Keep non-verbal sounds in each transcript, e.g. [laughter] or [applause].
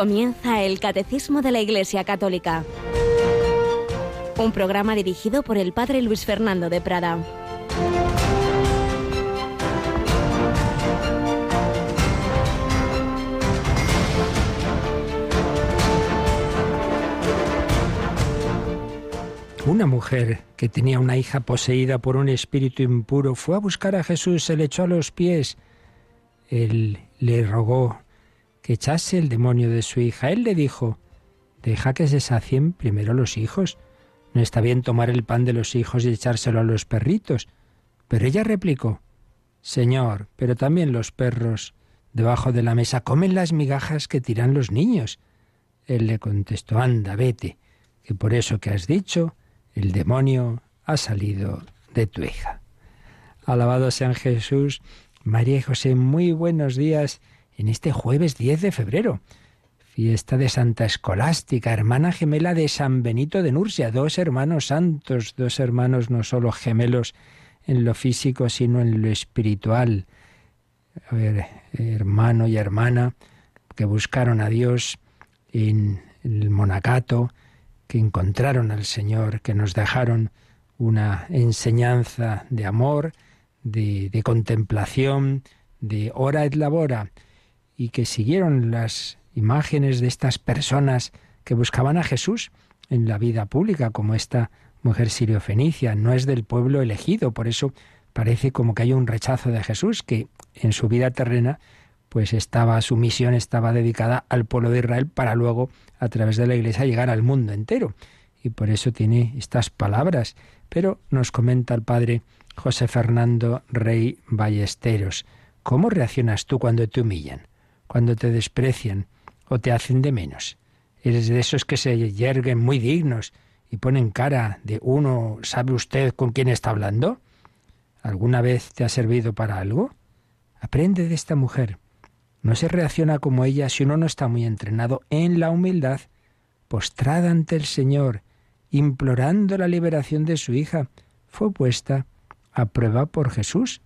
Comienza el Catecismo de la Iglesia Católica. Un programa dirigido por el Padre Luis Fernando de Prada. Una mujer que tenía una hija poseída por un espíritu impuro fue a buscar a Jesús, se le echó a los pies. Él le rogó que echase el demonio de su hija. Él le dijo, deja que se sacien primero los hijos. No está bien tomar el pan de los hijos y echárselo a los perritos. Pero ella replicó, Señor, pero también los perros debajo de la mesa comen las migajas que tiran los niños. Él le contestó, anda, vete, que por eso que has dicho, el demonio ha salido de tu hija. Alabado sean Jesús, María y José, muy buenos días en este jueves 10 de febrero. Fiesta de Santa Escolástica, hermana gemela de San Benito de Nursia, dos hermanos santos, dos hermanos no solo gemelos en lo físico, sino en lo espiritual. A ver, hermano y hermana que buscaron a Dios en el monacato, que encontraron al Señor, que nos dejaron una enseñanza de amor, de, contemplación, de hora et labora, y que siguieron las imágenes de estas personas que buscaban a Jesús en la vida pública, como esta mujer sirio-fenicia, no es del pueblo elegido, por eso parece como que hay un rechazo de Jesús, que en su vida terrena pues estaba su misión estaba dedicada al pueblo de Israel para luego a través de la iglesia llegar al mundo entero. Y por eso tiene estas palabras. Pero nos comenta el padre José Fernando Rey Ballesteros, ¿cómo reaccionas tú cuando te humillan? Cuando te desprecian o te hacen de menos. Eres de esos que se yerguen muy dignos y ponen cara de uno, ¿sabe usted con quién está hablando? ¿Alguna vez te ha servido para algo? Aprende de esta mujer. No se reacciona como ella si uno no está muy entrenado en la humildad, postrada ante el Señor, implorando la liberación de su hija, fue puesta a prueba por Jesús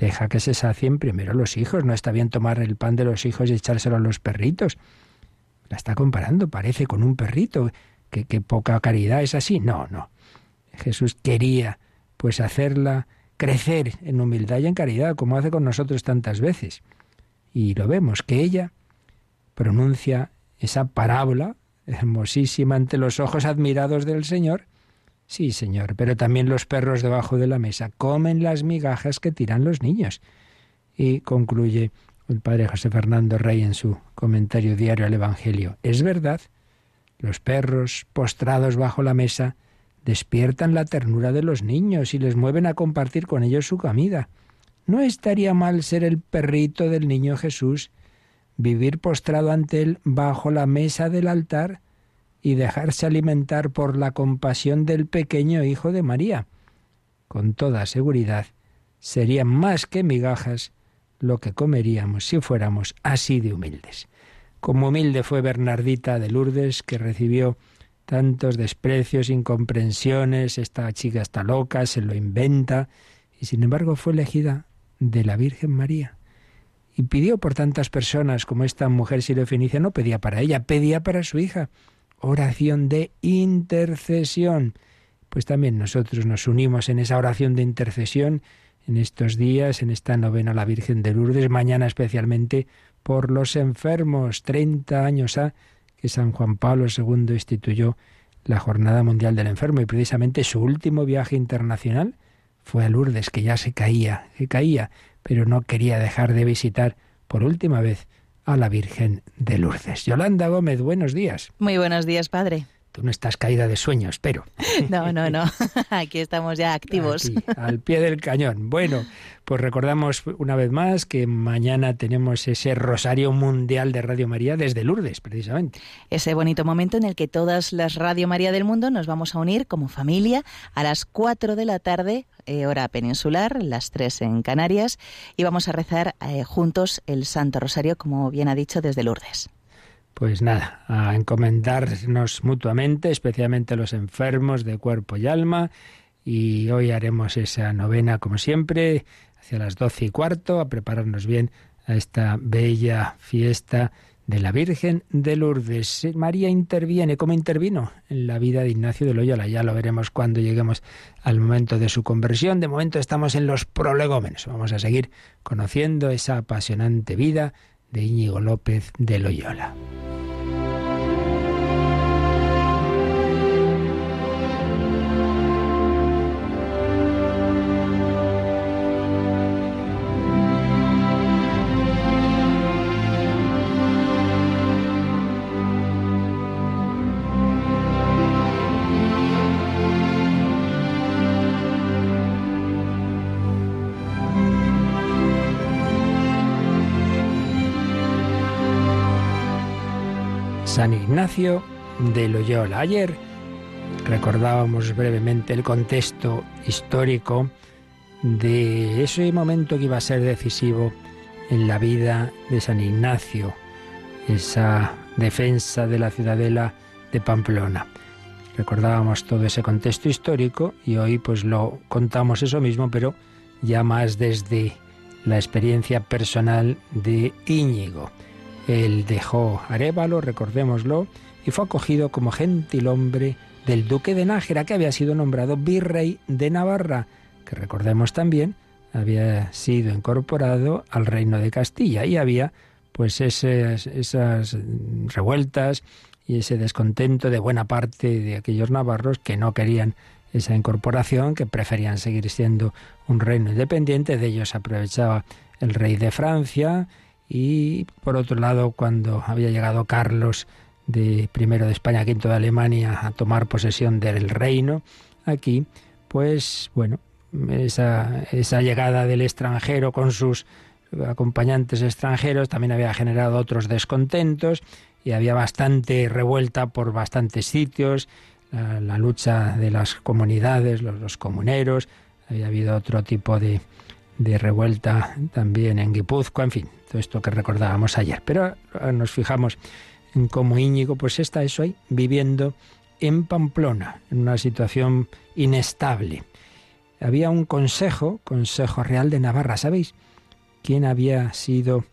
Deja que se sacien primero los hijos. No está bien tomar el pan de los hijos y echárselo a los perritos. La está comparando, parece, con un perrito. Que, poca caridad es así. No, no. Jesús quería, pues, hacerla crecer en humildad y en caridad, como hace con nosotros tantas veces. Y lo vemos, que ella pronuncia esa parábola hermosísima ante los ojos admirados del Señor, Sí, señor, pero también los perros debajo de la mesa comen las migajas que tiran los niños. Y concluye el padre José Fernando Rey en su comentario diario al Evangelio. Es verdad, los perros postrados bajo la mesa despiertan la ternura de los niños y les mueven a compartir con ellos su comida. ¿No estaría mal ser el perrito del niño Jesús, vivir postrado ante él bajo la mesa del altar? Y dejarse alimentar por la compasión del pequeño Hijo de María. Con toda seguridad, serían más que migajas lo que comeríamos si fuéramos así de humildes. Como humilde fue Bernardita de Lourdes, que recibió tantos desprecios, incomprensiones, esta chica está loca, se lo inventa, y sin embargo fue elegida de la Virgen María. Y pidió por tantas personas como esta mujer sirofenicia, no pedía para ella, pedía para su hija oración de intercesión. Pues también nosotros nos unimos en esa oración de intercesión en estos días, en esta novena a la Virgen de Lourdes, mañana especialmente por los enfermos. Treinta años ha que San Juan Pablo II instituyó la Jornada Mundial del Enfermo y precisamente su último viaje internacional fue a Lourdes, que ya se caía, se caía, pero no quería dejar de visitar por última vez a la Virgen de Lourdes. Yolanda Gómez, buenos días. Muy buenos días, padre. Tú no estás caída de sueño, espero. [laughs] No, no, no. [laughs] Aquí estamos ya activos. al pie del cañón. Bueno, pues recordamos una vez más que mañana tenemos ese Rosario Mundial de Radio María desde Lourdes, precisamente. Ese bonito momento en el que todas las Radio María del mundo nos vamos a unir como familia a las 4 de la tarde, eh, hora peninsular, las 3 en Canarias, y vamos a rezar eh, juntos el Santo Rosario, como bien ha dicho, desde Lourdes pues nada, a encomendarnos mutuamente, especialmente los enfermos de cuerpo y alma. Y hoy haremos esa novena, como siempre, hacia las doce y cuarto, a prepararnos bien a esta bella fiesta de la Virgen de Lourdes. María interviene, ¿cómo intervino? En la vida de Ignacio de Loyola. Ya lo veremos cuando lleguemos al momento de su conversión. De momento estamos en los prolegómenos. Vamos a seguir conociendo esa apasionante vida de Íñigo López de Loyola. Ignacio de Loyola. Ayer recordábamos brevemente el contexto histórico de ese momento que iba a ser decisivo en la vida de San Ignacio, esa defensa de la ciudadela de Pamplona. Recordábamos todo ese contexto histórico y hoy pues lo contamos eso mismo, pero ya más desde la experiencia personal de Íñigo. Él dejó Arevalo, recordémoslo, y fue acogido como gentil hombre del duque de Nájera, que había sido nombrado virrey de Navarra, que recordemos también había sido incorporado al reino de Castilla y había pues esas, esas revueltas y ese descontento de buena parte de aquellos navarros que no querían esa incorporación, que preferían seguir siendo un reino independiente. De ellos aprovechaba el rey de Francia y por otro lado, cuando había llegado Carlos de primero de España, quinto de Alemania, a tomar posesión del reino, aquí, pues bueno, esa, esa llegada del extranjero con sus acompañantes extranjeros también había generado otros descontentos y había bastante revuelta por bastantes sitios, la, lucha de las comunidades, los comuneros, había habido otro tipo de, de revuelta también en Guipúzcoa, en fin, todo esto que recordábamos ayer. Pero nos fijamos en cómo Íñigo pues está eso ahí, viviendo en Pamplona, en una situación inestable. Había un consejo, Consejo Real de Navarra, ¿sabéis? ¿Quién había sido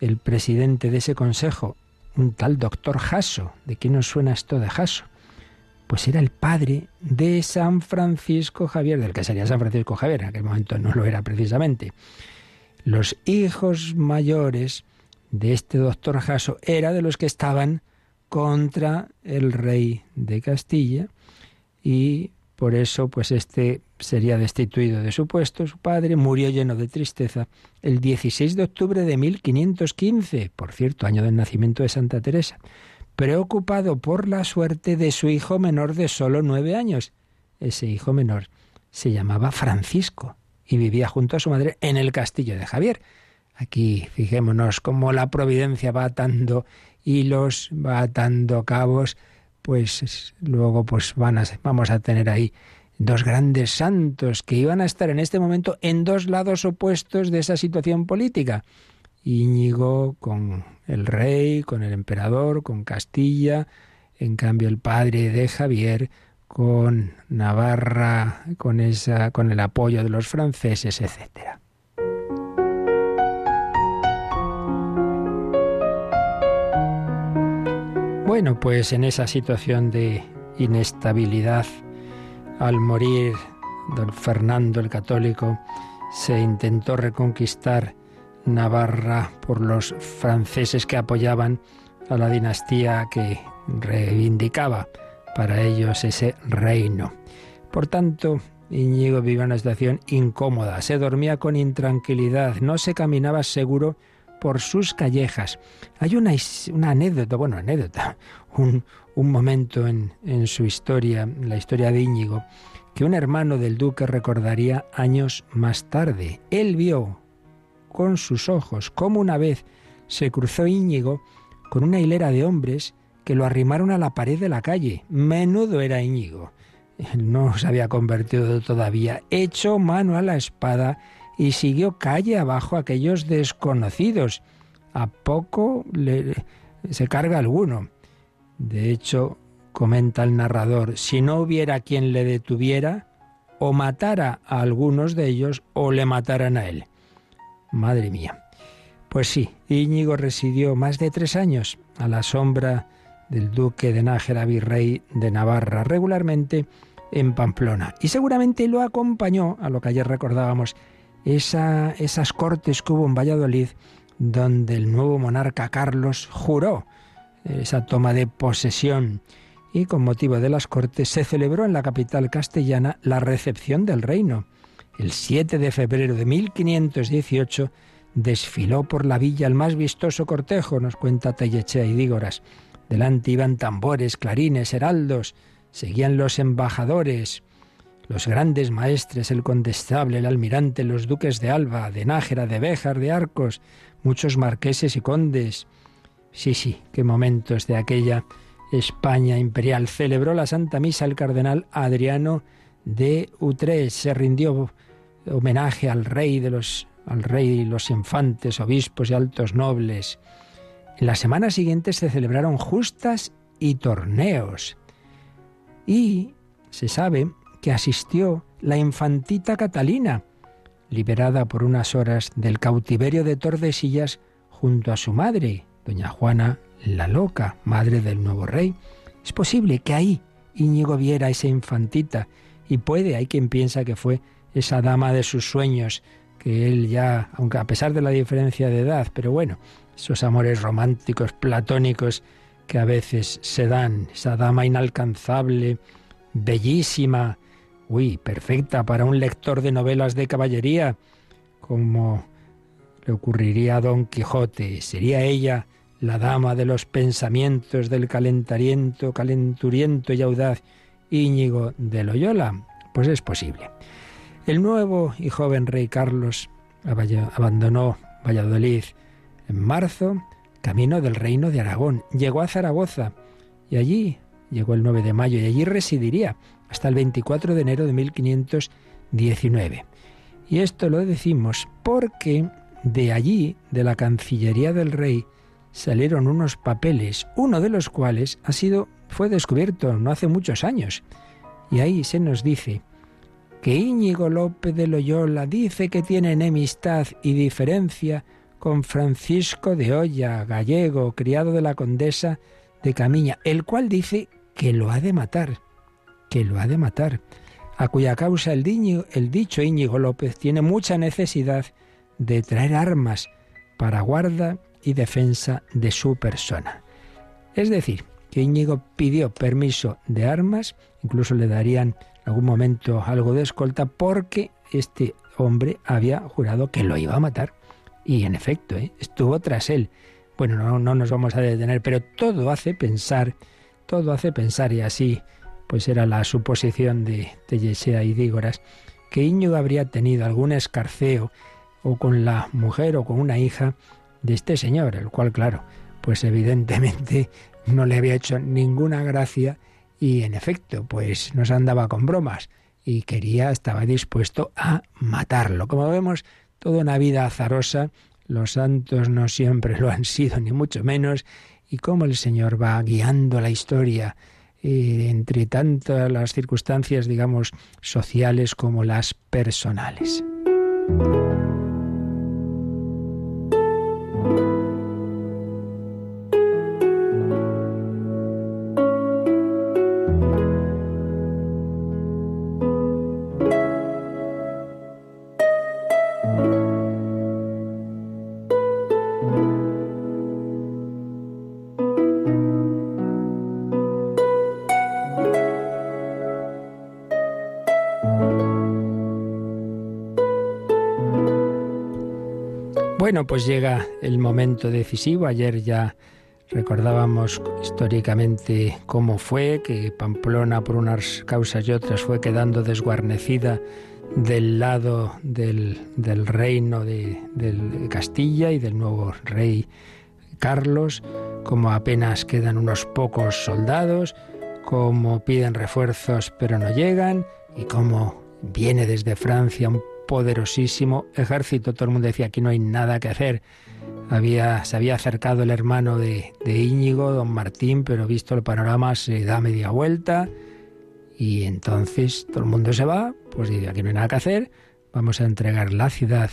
el presidente de ese consejo? Un tal doctor Jasso. ¿De quién nos suena esto de Jasso? Pues era el padre de San Francisco Javier, del que sería San Francisco Javier, en aquel momento no lo era precisamente. Los hijos mayores de este doctor Jaso era de los que estaban contra el rey de Castilla y por eso pues este sería destituido de su puesto, su padre murió lleno de tristeza el 16 de octubre de 1515, por cierto, año del nacimiento de Santa Teresa preocupado por la suerte de su hijo menor de solo nueve años. Ese hijo menor se llamaba Francisco y vivía junto a su madre en el castillo de Javier. Aquí fijémonos cómo la providencia va atando hilos, va atando cabos, pues luego pues van a, vamos a tener ahí dos grandes santos que iban a estar en este momento en dos lados opuestos de esa situación política. Íñigo con el rey, con el emperador, con Castilla, en cambio el padre de Javier con Navarra, con esa con el apoyo de los franceses, etcétera. Bueno, pues en esa situación de inestabilidad, al morir don Fernando el Católico, se intentó reconquistar Navarra por los franceses que apoyaban a la dinastía que reivindicaba para ellos ese reino. Por tanto, Íñigo vivía una situación incómoda, se dormía con intranquilidad, no se caminaba seguro por sus callejas. Hay una, anécdota, bueno, anécdota, [laughs] un, momento en, en su historia, la historia de Íñigo, que un hermano del duque recordaría años más tarde. Él vio con sus ojos cómo una vez se cruzó Íñigo con una hilera de hombres que lo arrimaron a la pared de la calle. Menudo era Íñigo. No se había convertido todavía. Echó mano a la espada y siguió calle abajo aquellos desconocidos. A poco le, se carga alguno. De hecho, comenta el narrador, si no hubiera quien le detuviera, o matara a algunos de ellos o le mataran a él. Madre mía. Pues sí, Íñigo residió más de tres años a la sombra del duque de Nájera, virrey de Navarra, regularmente en Pamplona. Y seguramente lo acompañó, a lo que ayer recordábamos, esa, esas cortes que hubo en Valladolid, donde el nuevo monarca Carlos juró esa toma de posesión. Y con motivo de las cortes se celebró en la capital castellana la recepción del reino. El 7 de febrero de 1518 desfiló por la villa el más vistoso cortejo, nos cuenta Tellechea y Dígoras. Delante iban tambores, clarines, heraldos, seguían los embajadores, los grandes maestres, el condestable, el almirante, los duques de Alba, de Nájera, de Béjar, de Arcos, muchos marqueses y condes. Sí, sí, qué momentos de aquella España imperial. Celebró la Santa Misa el cardenal Adriano de Utrecht. Se rindió homenaje al rey de los al rey y los infantes, obispos y altos nobles. En la semana siguiente se celebraron justas y torneos. Y se sabe que asistió la infantita Catalina, liberada por unas horas del cautiverio de Tordesillas junto a su madre, doña Juana la Loca, madre del nuevo rey. Es posible que ahí Íñigo viera a esa infantita y puede, hay quien piensa que fue esa dama de sus sueños, que él ya, aunque a pesar de la diferencia de edad, pero bueno, esos amores románticos, platónicos que a veces se dan, esa dama inalcanzable, bellísima, uy, perfecta para un lector de novelas de caballería, como le ocurriría a Don Quijote. Sería ella la dama de los pensamientos del calentariento, calenturiento y audaz Íñigo de Loyola. Pues es posible. El nuevo y joven rey Carlos abandonó Valladolid en marzo, camino del reino de Aragón. Llegó a Zaragoza y allí llegó el 9 de mayo y allí residiría hasta el 24 de enero de 1519. Y esto lo decimos porque de allí, de la Cancillería del Rey, salieron unos papeles, uno de los cuales ha sido fue descubierto no hace muchos años. Y ahí se nos dice que Íñigo López de Loyola dice que tiene enemistad y diferencia con Francisco de Olla, gallego, criado de la condesa de Camiña, el cual dice que lo ha de matar, que lo ha de matar, a cuya causa el, el dicho Íñigo López tiene mucha necesidad de traer armas para guarda y defensa de su persona. Es decir, que Íñigo pidió permiso de armas, incluso le darían en algún momento algo de escolta porque este hombre había jurado que lo iba a matar. Y en efecto, ¿eh? estuvo tras él. Bueno, no, no nos vamos a detener, pero todo hace pensar, todo hace pensar, y así pues era la suposición de, de y Dígoras, que Íñigo habría tenido algún escarceo o con la mujer o con una hija de este señor, el cual, claro, pues evidentemente no le había hecho ninguna gracia y en efecto, pues nos andaba con bromas y quería, estaba dispuesto a matarlo. Como vemos, toda una vida azarosa, los santos no siempre lo han sido, ni mucho menos, y cómo el Señor va guiando la historia eh, entre tantas las circunstancias, digamos, sociales como las personales. Bueno, pues llega el momento decisivo. Ayer ya recordábamos históricamente cómo fue, que Pamplona por unas causas y otras fue quedando desguarnecida del lado del, reino de, Castilla y del nuevo rey Carlos, como apenas quedan unos pocos soldados, como piden refuerzos pero no llegan, y cómo viene desde Francia un poderosísimo ejército. Todo el mundo decía, aquí no hay nada que hacer. Había, se había acercado el hermano de, de Íñigo, don Martín, pero visto el panorama se da media vuelta y entonces todo el mundo se va, pues dice, aquí no hay nada que hacer, vamos a entregar la ciudad.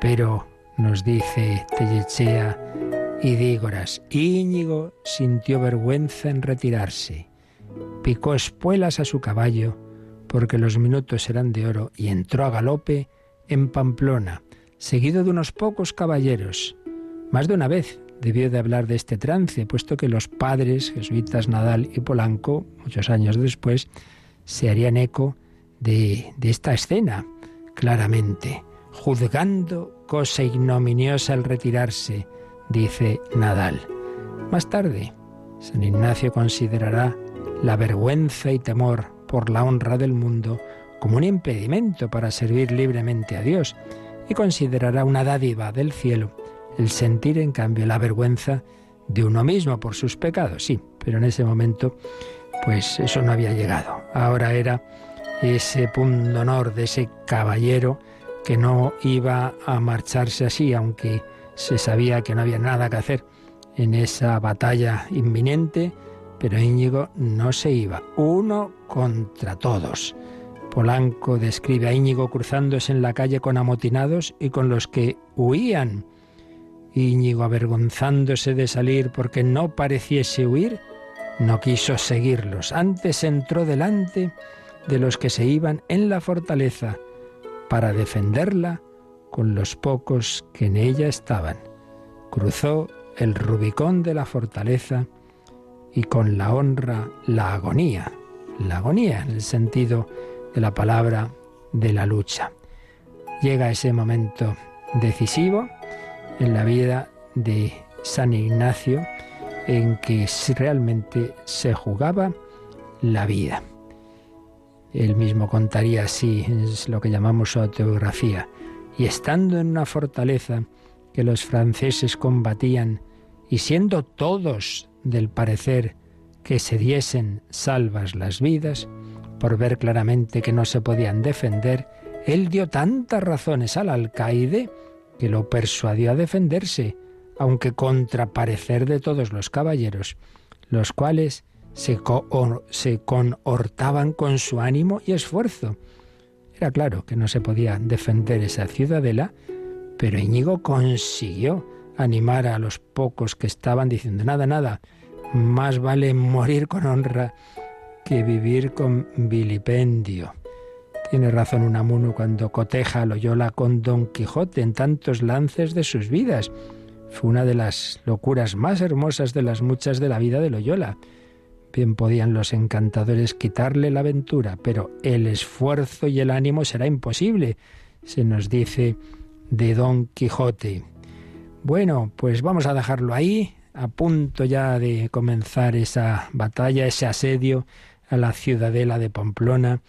Pero nos dice Tellechea y dígoras. Íñigo sintió vergüenza en retirarse. Picó espuelas a su caballo, porque los minutos eran de oro, y entró a galope en Pamplona, seguido de unos pocos caballeros. Más de una vez debió de hablar de este trance, puesto que los padres, jesuitas Nadal y Polanco, muchos años después, se harían eco de, de esta escena, claramente, juzgando cosa ignominiosa al retirarse, dice Nadal. Más tarde, San Ignacio considerará la vergüenza y temor por la honra del mundo como un impedimento para servir libremente a Dios y considerará una dádiva del cielo el sentir en cambio la vergüenza de uno mismo por sus pecados, sí, pero en ese momento pues eso no había llegado. Ahora era ese punto honor de ese caballero que no iba a marcharse así, aunque se sabía que no había nada que hacer en esa batalla inminente, pero Íñigo no se iba, uno contra todos. Polanco describe a Íñigo cruzándose en la calle con amotinados y con los que huían. Íñigo, avergonzándose de salir porque no pareciese huir, no quiso seguirlos. Antes entró delante de los que se iban en la fortaleza para defenderla con los pocos que en ella estaban. Cruzó el Rubicón de la fortaleza y con la honra la agonía, la agonía en el sentido de la palabra de la lucha. Llega ese momento decisivo en la vida de San Ignacio en que realmente se jugaba la vida. Él mismo contaría así, es lo que llamamos autobiografía. Y estando en una fortaleza que los franceses combatían, y siendo todos del parecer que se diesen salvas las vidas, por ver claramente que no se podían defender, él dio tantas razones al alcaide que lo persuadió a defenderse, aunque contra parecer de todos los caballeros, los cuales se, se conhortaban con su ánimo y esfuerzo. Era claro que no se podía defender esa ciudadela, pero Íñigo consiguió animar a los pocos que estaban diciendo, nada, nada, más vale morir con honra que vivir con vilipendio. Tiene razón Unamuno cuando coteja a Loyola con Don Quijote en tantos lances de sus vidas. Fue una de las locuras más hermosas de las muchas de la vida de Loyola. Bien podían los encantadores quitarle la aventura, pero el esfuerzo y el ánimo será imposible, se nos dice de Don Quijote. Bueno, pues vamos a dejarlo ahí, a punto ya de comenzar esa batalla, ese asedio a la ciudadela de Pamplona,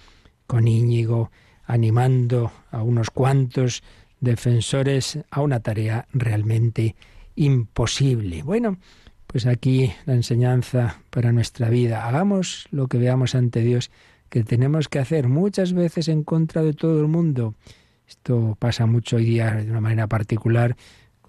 con Íñigo animando a unos cuantos defensores a una tarea realmente imposible. Bueno, pues aquí la enseñanza para nuestra vida. Hagamos lo que veamos ante Dios que tenemos que hacer muchas veces en contra de todo el mundo. Esto pasa mucho hoy día de una manera particular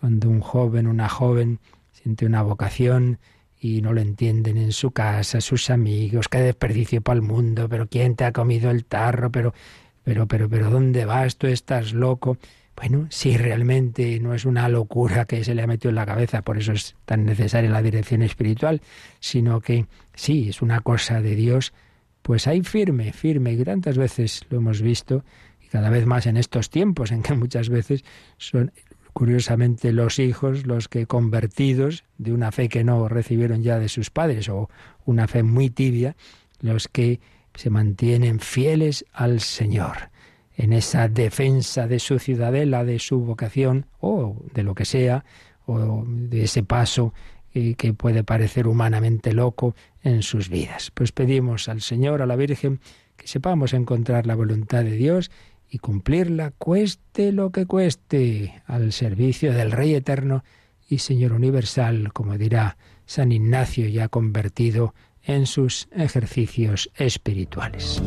cuando un joven, una joven siente una vocación y no lo entienden en su casa, sus amigos, qué desperdicio para el mundo, pero quién te ha comido el tarro, pero pero pero pero ¿dónde vas? Tú estás loco. Bueno, si realmente no es una locura que se le ha metido en la cabeza, por eso es tan necesaria la dirección espiritual, sino que sí, es una cosa de Dios, pues ahí firme, firme, y tantas veces lo hemos visto, y cada vez más en estos tiempos en que muchas veces son curiosamente los hijos los que convertidos de una fe que no recibieron ya de sus padres o una fe muy tibia, los que se mantienen fieles al Señor en esa defensa de su ciudadela, de su vocación o de lo que sea, o de ese paso que puede parecer humanamente loco en sus vidas. Pues pedimos al Señor, a la Virgen, que sepamos encontrar la voluntad de Dios y cumplirla, cueste lo que cueste, al servicio del Rey Eterno y Señor Universal, como dirá San Ignacio ya convertido en sus ejercicios espirituales.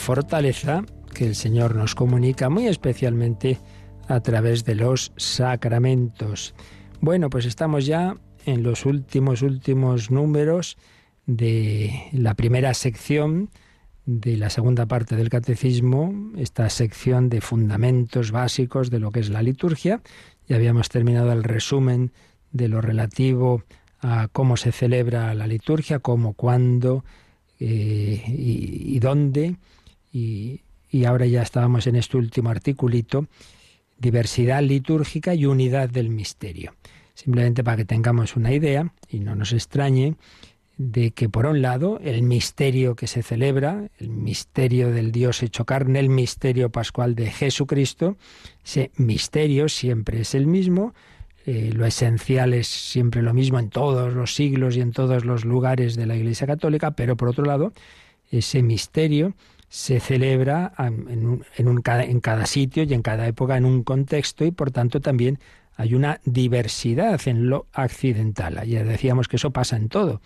Fortaleza que el Señor nos comunica muy especialmente a través de los sacramentos. Bueno, pues estamos ya en los últimos, últimos números de la primera sección de la segunda parte del catecismo, esta sección de fundamentos básicos de lo que es la liturgia. Ya habíamos terminado el resumen de lo relativo a cómo se celebra la liturgia, cómo, cuándo eh, y, dónde. Y, y ahora ya estábamos en este último articulito, diversidad litúrgica y unidad del misterio. Simplemente para que tengamos una idea y no nos extrañe, de que por un lado el misterio que se celebra, el misterio del Dios hecho carne, el misterio pascual de Jesucristo, ese misterio siempre es el mismo, eh, lo esencial es siempre lo mismo en todos los siglos y en todos los lugares de la Iglesia Católica, pero por otro lado, ese misterio se celebra en, en cada sitio y en cada época en un contexto y por tanto también hay una diversidad en lo accidental. Ayer decíamos que eso pasa en todo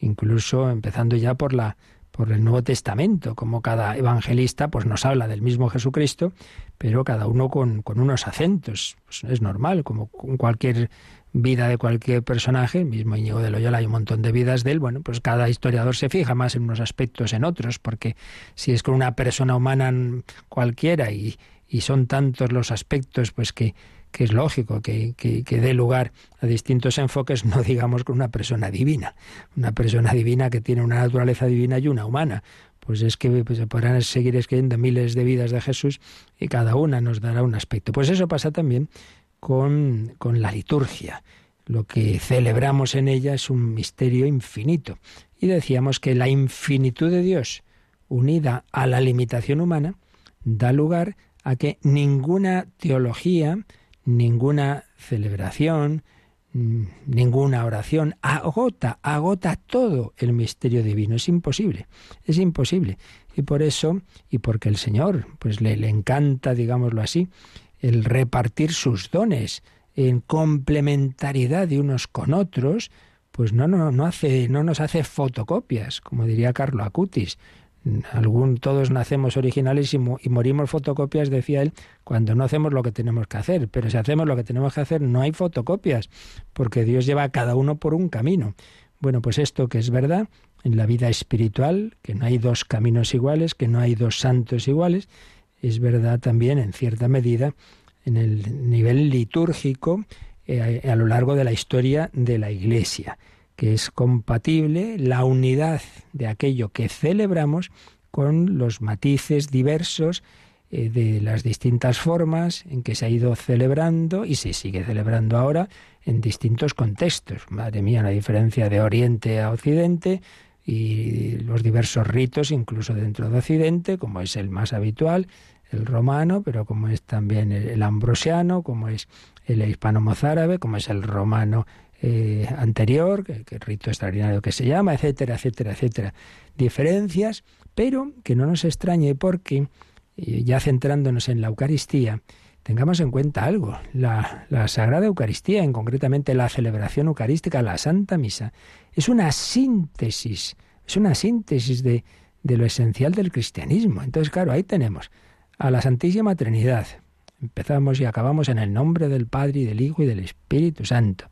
incluso empezando ya por la por el Nuevo Testamento, como cada evangelista pues nos habla del mismo Jesucristo, pero cada uno con, unos acentos. Pues es normal, como con cualquier vida de cualquier personaje, mismo Íñigo de Loyola hay un montón de vidas de él, bueno, pues cada historiador se fija más en unos aspectos en otros, porque si es con una persona humana cualquiera y son tantos los aspectos, pues que que es lógico que, que, dé lugar a distintos enfoques, no digamos con una persona divina, una persona divina que tiene una naturaleza divina y una humana. Pues es que pues, se podrán seguir escribiendo miles de vidas de Jesús y cada una nos dará un aspecto. Pues eso pasa también con, con la liturgia. Lo que celebramos en ella es un misterio infinito. Y decíamos que la infinitud de Dios, unida a la limitación humana, da lugar a que ninguna teología, ninguna celebración, mm, ninguna oración agota, agota todo el misterio divino. Es imposible, es imposible. Y por eso, y porque el Señor, pues le, le encanta, digámoslo así, el repartir sus dones en complementariedad de unos con otros, pues no, no, no, hace, no nos hace fotocopias, como diría Carlo Acutis, Algún, todos nacemos originales y, morimos fotocopias, decía él, cuando no hacemos lo que tenemos que hacer. Pero si hacemos lo que tenemos que hacer, no hay fotocopias, porque Dios lleva a cada uno por un camino. Bueno, pues esto que es verdad en la vida espiritual, que no hay dos caminos iguales, que no hay dos santos iguales, es verdad también en cierta medida en el nivel litúrgico eh, a lo largo de la historia de la Iglesia que es compatible la unidad de aquello que celebramos con los matices diversos eh, de las distintas formas en que se ha ido celebrando y se sigue celebrando ahora en distintos contextos. Madre mía, la diferencia de Oriente a Occidente y los diversos ritos, incluso dentro de Occidente, como es el más habitual, el romano, pero como es también el ambrosiano, como es el hispano-mozárabe, como es el romano eh, anterior, que, rito extraordinario que se llama, etcétera, etcétera, etcétera. Diferencias, pero que no nos extrañe porque, eh, ya centrándonos en la Eucaristía, tengamos en cuenta algo. La, la, Sagrada Eucaristía, en concretamente la celebración eucarística, la Santa Misa, es una síntesis, es una síntesis de, de lo esencial del cristianismo. Entonces, claro, ahí tenemos a la Santísima Trinidad. Empezamos y acabamos en el nombre del Padre y del Hijo y del Espíritu Santo.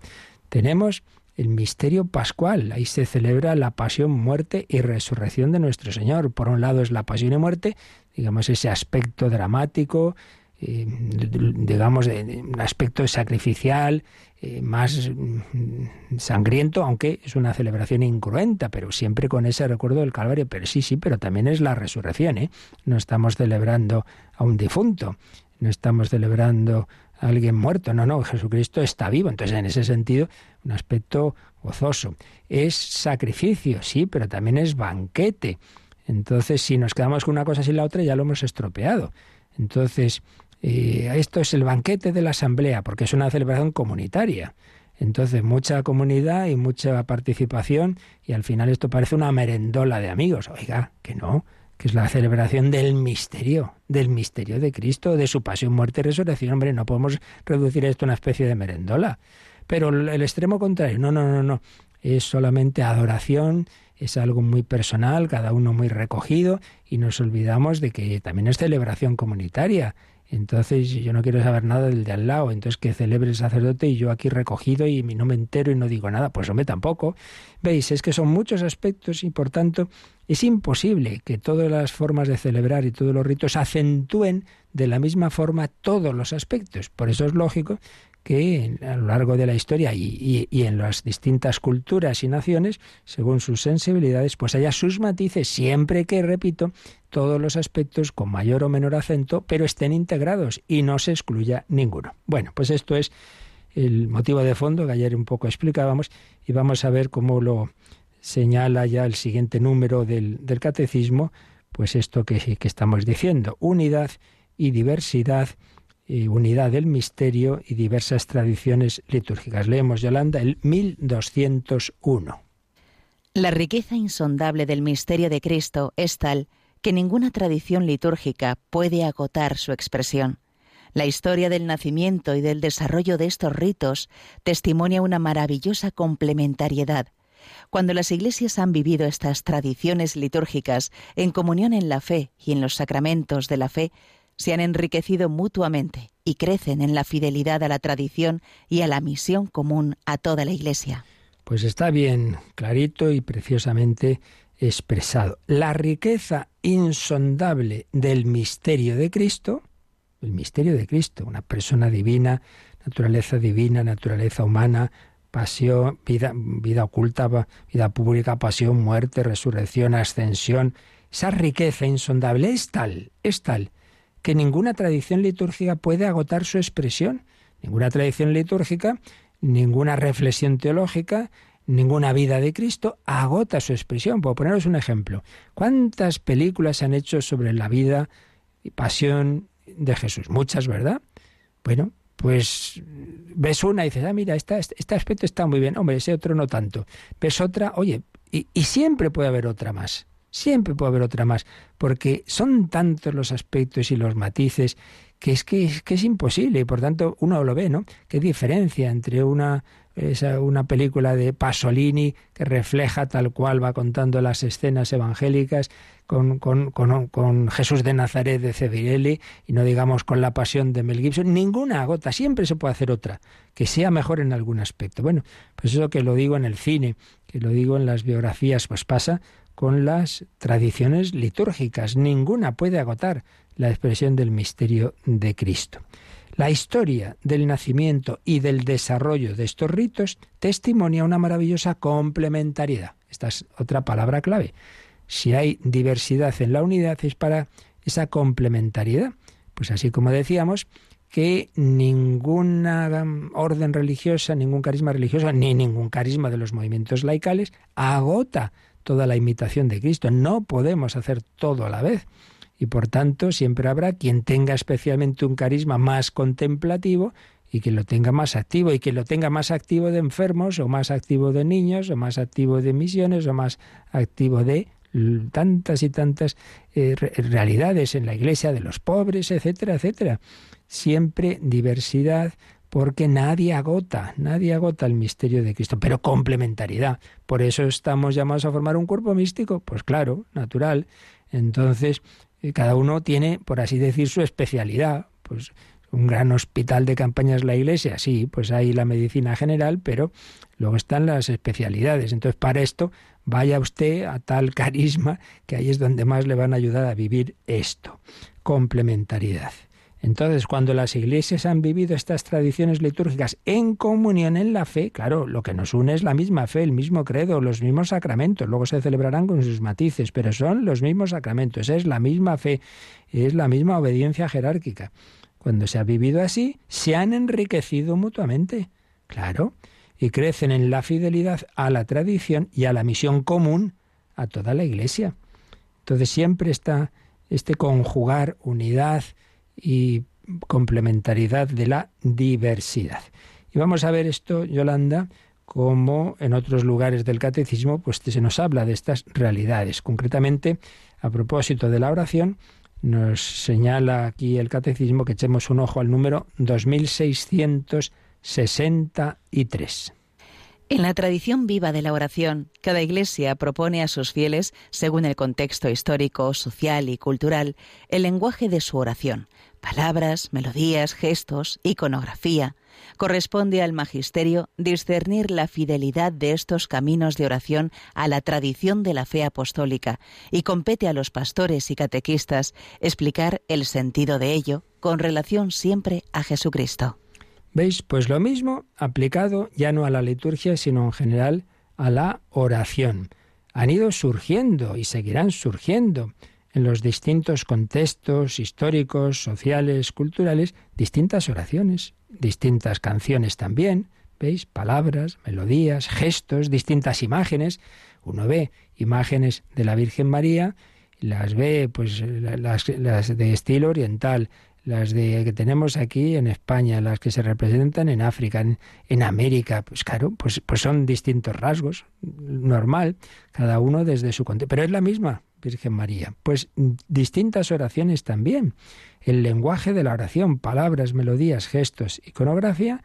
Tenemos el misterio pascual. Ahí se celebra la pasión, muerte y resurrección de nuestro Señor. Por un lado es la pasión y muerte, digamos ese aspecto dramático, eh, digamos un aspecto sacrificial, eh, más mm, sangriento, aunque es una celebración incruenta, pero siempre con ese recuerdo del Calvario. Pero sí, sí, pero también es la resurrección. ¿eh? No estamos celebrando a un difunto, no estamos celebrando alguien muerto. No, no, Jesucristo está vivo. Entonces, en ese sentido, un aspecto gozoso. Es sacrificio, sí, pero también es banquete. Entonces, si nos quedamos con una cosa sin la otra, ya lo hemos estropeado. Entonces, eh, esto es el banquete de la asamblea, porque es una celebración comunitaria. Entonces, mucha comunidad y mucha participación, y al final esto parece una merendola de amigos. Oiga, que no, que es la celebración del misterio, del misterio de Cristo, de su pasión, muerte y resurrección. Hombre, no podemos reducir esto a una especie de merendola. Pero el extremo contrario, no, no, no, no. es solamente adoración, es algo muy personal, cada uno muy recogido, y nos olvidamos de que también es celebración comunitaria. Entonces yo no quiero saber nada del de al lado, entonces que celebre el sacerdote y yo aquí recogido y no me entero y no digo nada, pues hombre tampoco. Veis, es que son muchos aspectos y por tanto es imposible que todas las formas de celebrar y todos los ritos acentúen de la misma forma todos los aspectos. Por eso es lógico que a lo largo de la historia y, en las distintas culturas y naciones, según sus sensibilidades, pues haya sus matices, siempre que, repito, todos los aspectos con mayor o menor acento, pero estén integrados y no se excluya ninguno. Bueno, pues esto es el motivo de fondo que ayer un poco explicábamos y vamos a ver cómo lo señala ya el siguiente número del, catecismo, pues esto que, que estamos diciendo, unidad y diversidad unidad del misterio y diversas tradiciones litúrgicas. Leemos, Yolanda, el 1201. La riqueza insondable del misterio de Cristo es tal que ninguna tradición litúrgica puede agotar su expresión. La historia del nacimiento y del desarrollo de estos ritos testimonia una maravillosa complementariedad. Cuando las iglesias han vivido estas tradiciones litúrgicas en comunión en la fe y en los sacramentos de la fe, se han enriquecido mutuamente y crecen en la fidelidad a la tradición y a la misión común a toda la Iglesia. Pues está bien, clarito y preciosamente expresado. La riqueza insondable del misterio de Cristo, el misterio de Cristo, una persona divina, naturaleza divina, naturaleza humana, pasión, vida, vida oculta, vida pública, pasión, muerte, resurrección, ascensión. Esa riqueza insondable es tal, es tal, que ninguna tradición litúrgica puede agotar su expresión. Ninguna tradición litúrgica, ninguna reflexión teológica, ninguna vida de Cristo agota su expresión. Por poneros un ejemplo, ¿cuántas películas se han hecho sobre la vida y pasión de Jesús? Muchas, ¿verdad? Bueno, pues ves una y dices, ah, mira, este, este aspecto está muy bien, hombre, ese otro no tanto. Ves otra, oye, y siempre puede haber otra más. Siempre puede haber otra más, porque son tantos los aspectos y los matices que es que, es que es imposible y por tanto uno lo ve, ¿no? ¿Qué diferencia entre una, esa, una película de Pasolini que refleja tal cual va contando las escenas evangélicas con, con, con, con, Jesús de Nazaret de Cebirelli y no digamos con la pasión de Mel Gibson, ninguna agota, siempre se puede hacer otra, que sea mejor en algún aspecto. Bueno, pues eso que lo digo en el cine, que lo digo en las biografías, pues pasa con las tradiciones litúrgicas. Ninguna puede agotar la expresión del misterio de Cristo. La historia del nacimiento y del desarrollo de estos ritos testimonia una maravillosa complementariedad. Esta es otra palabra clave. Si hay diversidad en la unidad es para esa complementariedad. Pues así como decíamos, que ninguna orden religiosa, ningún carisma religioso, ni ningún carisma de los movimientos laicales agota toda la imitación de Cristo. No podemos hacer todo a la vez. Y por tanto, siempre habrá quien tenga especialmente un carisma más contemplativo y que lo tenga más activo y que lo tenga más activo de enfermos o más activo de niños o más activo de misiones o más activo de tantas y tantas eh, realidades en la iglesia de los pobres, etcétera, etcétera. Siempre diversidad, porque nadie agota, nadie agota el misterio de Cristo, pero complementariedad. Por eso estamos llamados a formar un cuerpo místico, pues claro, natural. Entonces, eh, cada uno tiene, por así decir, su especialidad. Pues un gran hospital de campaña es la iglesia, sí, pues hay la medicina general, pero luego están las especialidades. Entonces, para esto, vaya usted a tal [laughs] carisma, que ahí es donde más le van a ayudar a vivir esto. Complementariedad. Entonces, cuando las iglesias han vivido estas tradiciones litúrgicas en comunión en la fe, claro, lo que nos une es la misma fe, el mismo credo, los mismos sacramentos, luego se celebrarán con sus matices, pero son los mismos sacramentos, es la misma fe, es la misma obediencia jerárquica. Cuando se ha vivido así, se han enriquecido mutuamente, claro, y crecen en la fidelidad a la tradición y a la misión común a toda la iglesia. Entonces siempre está este conjugar unidad, y complementariedad de la diversidad. Y vamos a ver esto, Yolanda, como en otros lugares del catecismo, pues se nos habla de estas realidades. Concretamente, a propósito de la oración, nos señala aquí el catecismo que echemos un ojo al número 2663. En la tradición viva de la oración, cada iglesia propone a sus fieles, según el contexto histórico, social y cultural, el lenguaje de su oración, palabras, melodías, gestos, iconografía. Corresponde al magisterio discernir la fidelidad de estos caminos de oración a la tradición de la fe apostólica y compete a los pastores y catequistas explicar el sentido de ello con relación siempre a Jesucristo. ¿Veis? Pues lo mismo aplicado ya no a la liturgia, sino en general a la oración. Han ido surgiendo y seguirán surgiendo en los distintos contextos históricos, sociales, culturales, distintas oraciones, distintas canciones también, ¿veis? Palabras, melodías, gestos, distintas imágenes. Uno ve imágenes de la Virgen María las ve, pues, las, las de estilo oriental, las de que tenemos aquí en España, las que se representan en África, en, América, pues claro, pues, pues son distintos rasgos, normal, cada uno desde su contexto, pero es la misma Virgen María. Pues distintas oraciones también. El lenguaje de la oración, palabras, melodías, gestos, iconografía,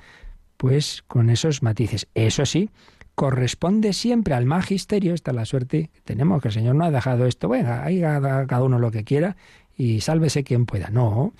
pues con esos matices. Eso sí, corresponde siempre al magisterio, esta es la suerte que tenemos, que el Señor no ha dejado esto, venga, ahí haga cada uno lo que quiera y sálvese quien pueda. No,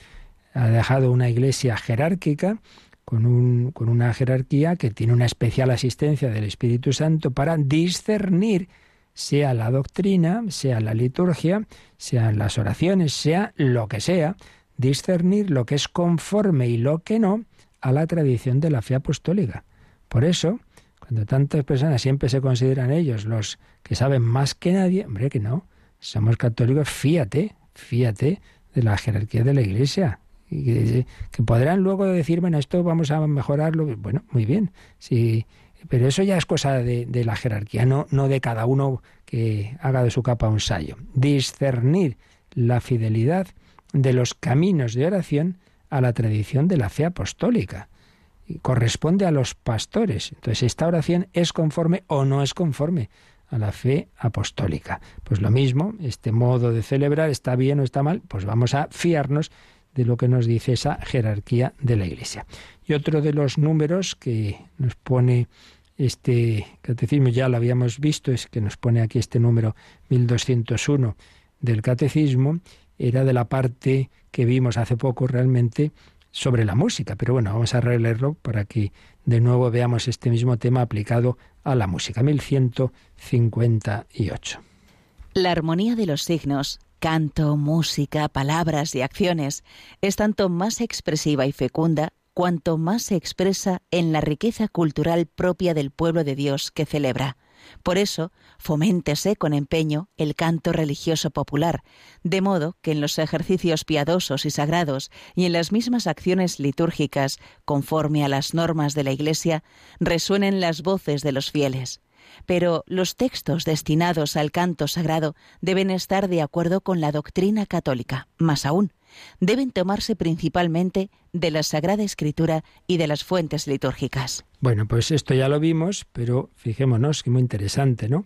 ha dejado una iglesia jerárquica con, un, con una jerarquía que tiene una especial asistencia del Espíritu Santo para discernir sea la doctrina, sea la liturgia, sean las oraciones, sea lo que sea, discernir lo que es conforme y lo que no a la tradición de la fe apostólica. Por eso, cuando tantas personas siempre se consideran ellos los que saben más que nadie, hombre que no, somos católicos, fíate, fíate de la jerarquía de la Iglesia, que, podrán luego decir, bueno, esto vamos a mejorarlo. Bueno, muy bien, sí, pero eso ya es cosa de, la jerarquía, no, no de cada uno que haga de su capa un sayo. Discernir la fidelidad de los caminos de oración a la tradición de la fe apostólica. Y corresponde a los pastores. Entonces, esta oración es conforme o no es conforme a la fe apostólica. Pues lo mismo, este modo de celebrar está bien o está mal, pues vamos a fiarnos de lo que nos dice esa jerarquía de la Iglesia. Y otro de los números que nos pone este catecismo, ya lo habíamos visto, es que nos pone aquí este número 1201 del catecismo, era de la parte que vimos hace poco realmente sobre la música. Pero bueno, vamos a releerlo para que de nuevo veamos este mismo tema aplicado a la música. 1158. La armonía de los signos canto, música, palabras y acciones, es tanto más expresiva y fecunda cuanto más se expresa en la riqueza cultural propia del pueblo de Dios que celebra. Por eso, foméntese con empeño el canto religioso popular, de modo que en los ejercicios piadosos y sagrados y en las mismas acciones litúrgicas, conforme a las normas de la Iglesia, resuenen las voces de los fieles pero los textos destinados al canto sagrado deben estar de acuerdo con la doctrina católica. Más aún, deben tomarse principalmente de la Sagrada Escritura y de las fuentes litúrgicas. Bueno, pues esto ya lo vimos, pero fijémonos que muy interesante, ¿no?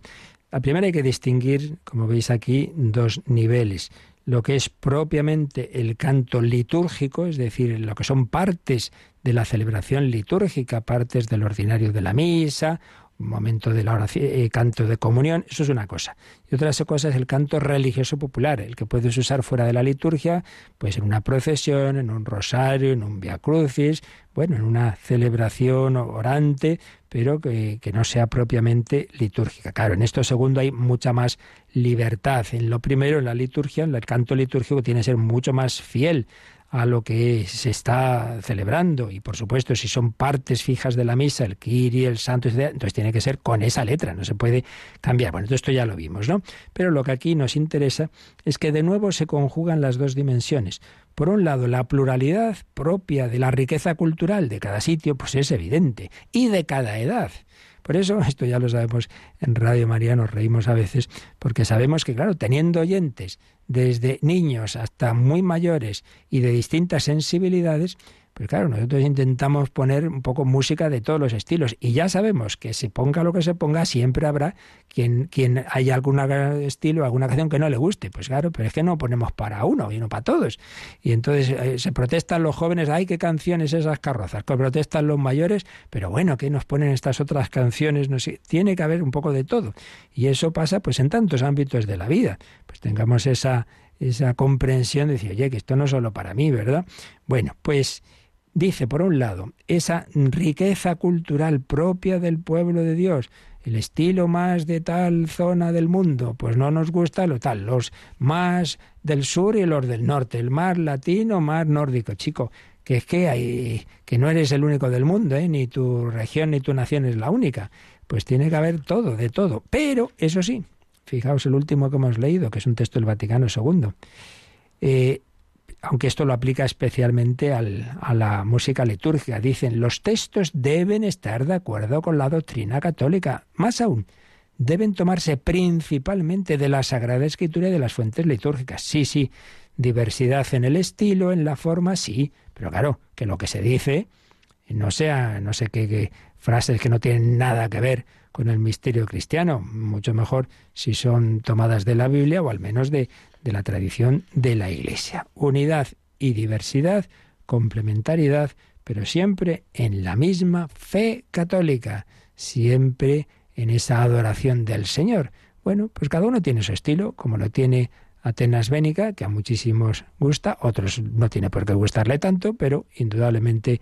A primera hay que distinguir, como veis aquí, dos niveles. Lo que es propiamente el canto litúrgico, es decir, lo que son partes de la celebración litúrgica, partes del ordinario de la misa momento de la oración, eh, canto de comunión, eso es una cosa. Y otra cosa es el canto religioso popular, el que puedes usar fuera de la liturgia, pues en una procesión, en un rosario, en un via crucis, bueno, en una celebración orante, pero que, que no sea propiamente litúrgica. Claro, en esto segundo hay mucha más libertad. En lo primero, en la liturgia, en el canto litúrgico tiene que ser mucho más fiel a lo que se está celebrando. Y por supuesto, si son partes fijas de la misa, el Kiri, el Santo, entonces tiene que ser con esa letra, no se puede cambiar. Bueno, esto ya lo vimos, ¿no? Pero lo que aquí nos interesa es que de nuevo se conjugan las dos dimensiones. Por un lado, la pluralidad propia de la riqueza cultural de cada sitio, pues es evidente, y de cada edad. Por eso, [laughs] esto ya lo sabemos en Radio María, nos reímos a veces, porque sabemos que, claro, teniendo oyentes desde niños hasta muy mayores y de distintas sensibilidades, Pues claro, nosotros intentamos poner un poco música de todos los estilos y ya sabemos que se ponga lo que se ponga, siempre habrá quien, quien haya algún estilo, alguna canción que no le guste. Pues claro, pero es que no ponemos para uno y no para todos. Y entonces eh, se protestan los jóvenes, ay, qué canciones esas carrozas, que protestan los mayores, pero bueno, ¿qué nos ponen estas otras canciones? No sé, tiene que haber un poco de todo. Y eso pasa pues en tantos ámbitos de la vida. Pues tengamos esa, esa comprensión de decir, oye, que esto no es solo para mí, ¿verdad? Bueno, pues dice, por un lado, esa riqueza cultural propia del pueblo de Dios, el estilo más de tal zona del mundo, pues no nos gusta lo tal, los más del sur y los del norte, el más latino, más nórdico, chico, que es que hay, que no eres el único del mundo, ¿eh? ni tu región ni tu nación es la única, pues tiene que haber todo, de todo, pero eso sí, fijaos el último que hemos leído, que es un texto del Vaticano II, aunque esto lo aplica especialmente al, a la música litúrgica. Dicen, los textos deben estar de acuerdo con la doctrina católica. Más aún, deben tomarse principalmente de la Sagrada Escritura y de las fuentes litúrgicas. Sí, sí, diversidad en el estilo, en la forma, sí, pero claro, que lo que se dice no sea, no sé qué frases que no tienen nada que ver con el misterio cristiano, mucho mejor si son tomadas de la Biblia o al menos de, de la tradición de la Iglesia. Unidad y diversidad, complementariedad, pero siempre en la misma fe católica, siempre en esa adoración del Señor. Bueno, pues cada uno tiene su estilo, como lo tiene Atenas Bénica, que a muchísimos gusta, otros no tiene por qué gustarle tanto, pero indudablemente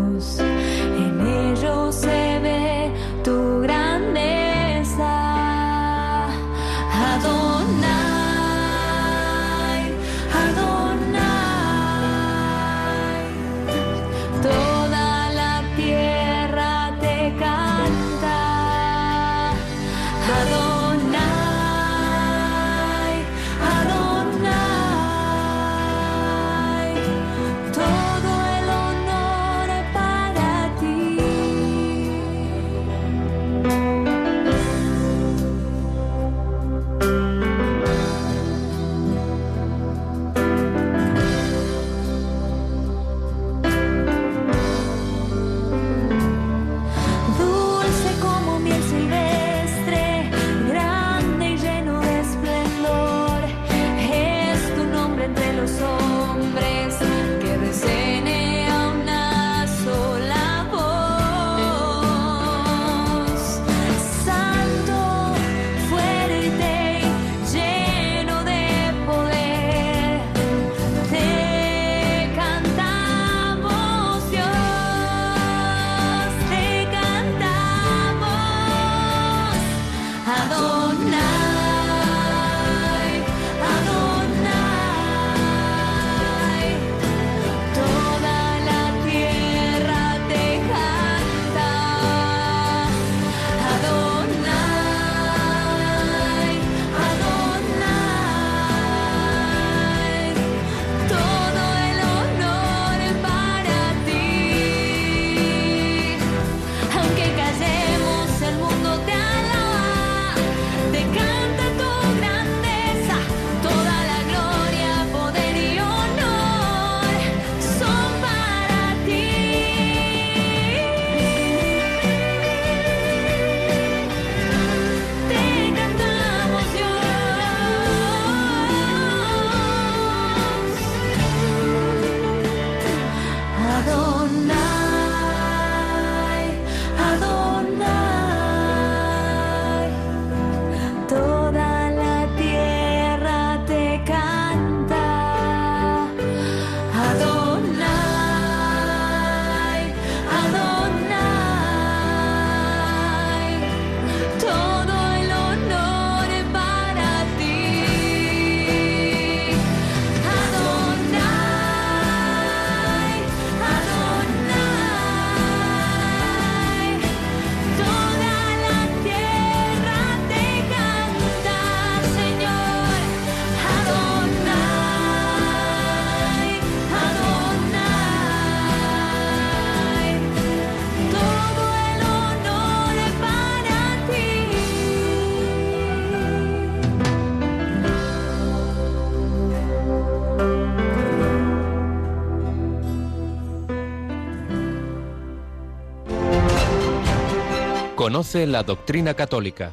Conoce la doctrina católica.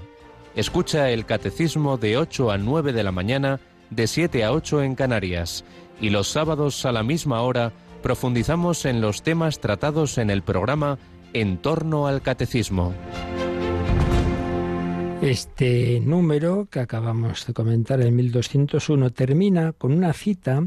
Escucha el catecismo de 8 a 9 de la mañana, de 7 a 8 en Canarias. Y los sábados a la misma hora profundizamos en los temas tratados en el programa En torno al catecismo. Este número que acabamos de comentar, el 1201, termina con una cita